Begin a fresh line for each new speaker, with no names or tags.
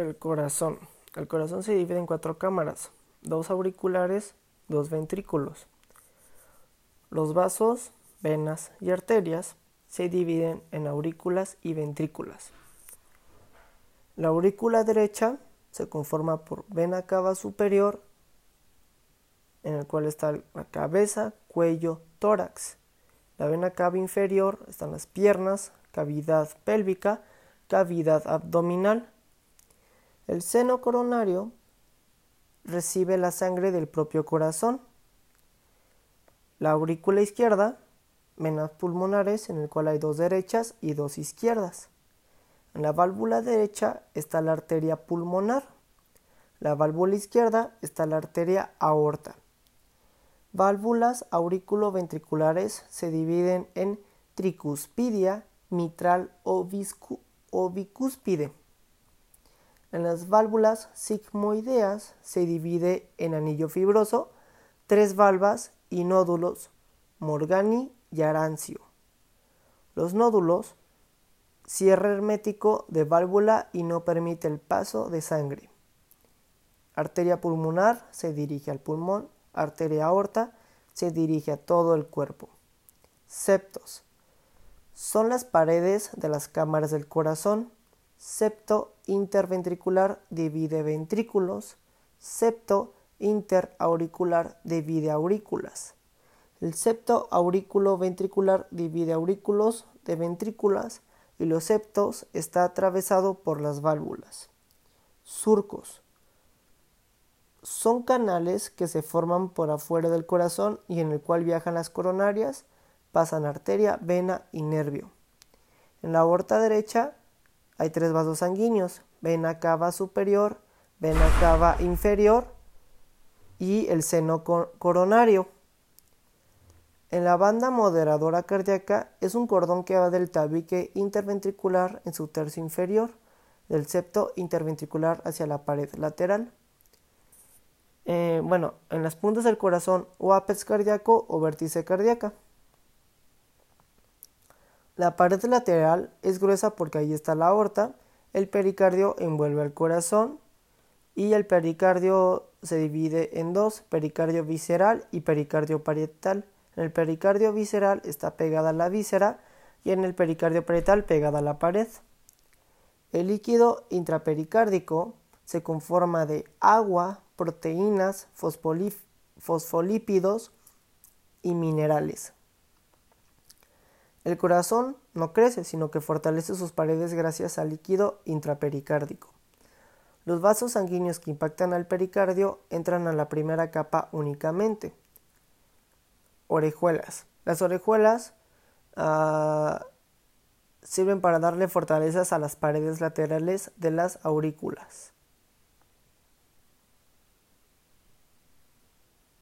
El corazón. El corazón se divide en cuatro cámaras, dos auriculares, dos ventrículos. Los vasos, venas y arterias se dividen en aurículas y ventrículas. La aurícula derecha se conforma por vena cava superior, en el cual está la cabeza, cuello, tórax. La vena cava inferior están las piernas, cavidad pélvica, cavidad abdominal. El seno coronario recibe la sangre del propio corazón. La aurícula izquierda, venas pulmonares en el cual hay dos derechas y dos izquierdas. En la válvula derecha está la arteria pulmonar. La válvula izquierda está la arteria aorta. Válvulas auriculoventriculares se dividen en tricuspidia, mitral o, o bicúspide. En las válvulas sigmoideas se divide en anillo fibroso, tres valvas y nódulos, Morgani y Arancio. Los nódulos, cierre hermético de válvula y no permite el paso de sangre. Arteria pulmonar se dirige al pulmón, arteria aorta se dirige a todo el cuerpo. Septos son las paredes de las cámaras del corazón septo interventricular divide ventrículos, septo interauricular divide aurículas. El septo aurículo ventricular divide aurículos de ventrículas y los septos está atravesado por las válvulas. Surcos. Son canales que se forman por afuera del corazón y en el cual viajan las coronarias, pasan arteria, vena y nervio. En la aorta derecha hay tres vasos sanguíneos, vena cava superior, vena cava inferior y el seno coronario. En la banda moderadora cardíaca es un cordón que va del tabique interventricular en su tercio inferior, del septo interventricular hacia la pared lateral. Eh, bueno, en las puntas del corazón o apex cardíaco o vértice cardíaca. La pared lateral es gruesa porque ahí está la aorta, el pericardio envuelve al corazón y el pericardio se divide en dos, pericardio visceral y pericardio parietal. En el pericardio visceral está pegada a la víscera y en el pericardio parietal pegada a la pared. El líquido intrapericárdico se conforma de agua, proteínas, fosfolípidos y minerales. El corazón no crece, sino que fortalece sus paredes gracias al líquido intrapericárdico. Los vasos sanguíneos que impactan al pericardio entran a la primera capa únicamente. Orejuelas. Las orejuelas ah, sirven para darle fortalezas a las paredes laterales de las aurículas.